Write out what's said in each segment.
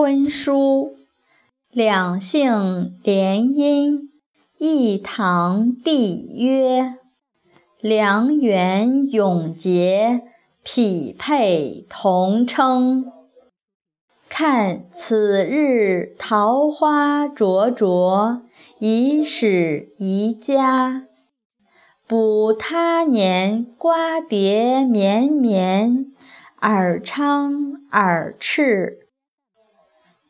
婚书，两姓联姻，一堂缔约，良缘永结，匹配同称。看此日桃花灼灼，已始宜家。补他年瓜瓞绵绵，尔昌尔赤。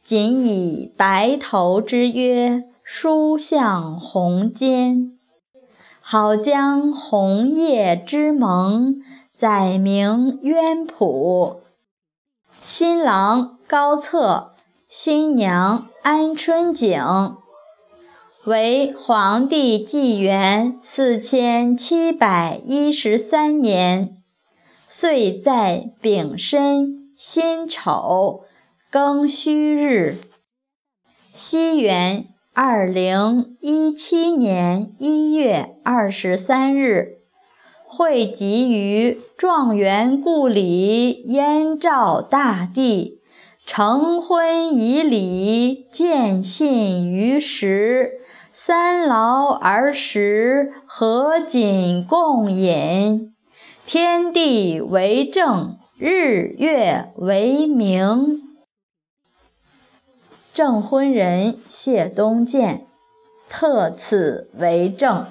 仅以白头之约，书向鸿笺，好将红叶之盟，载明渊谱。新郎高策，新娘安春景。为黄帝纪元四千七百一十三年，岁在丙申辛丑。庚戌日，西元二零一七年一月二十三日，汇集于状元故里燕赵大地，成婚以礼，见信于时，三劳而食，合锦共饮，天地为证，日月为明。证婚人谢东健，特此为证。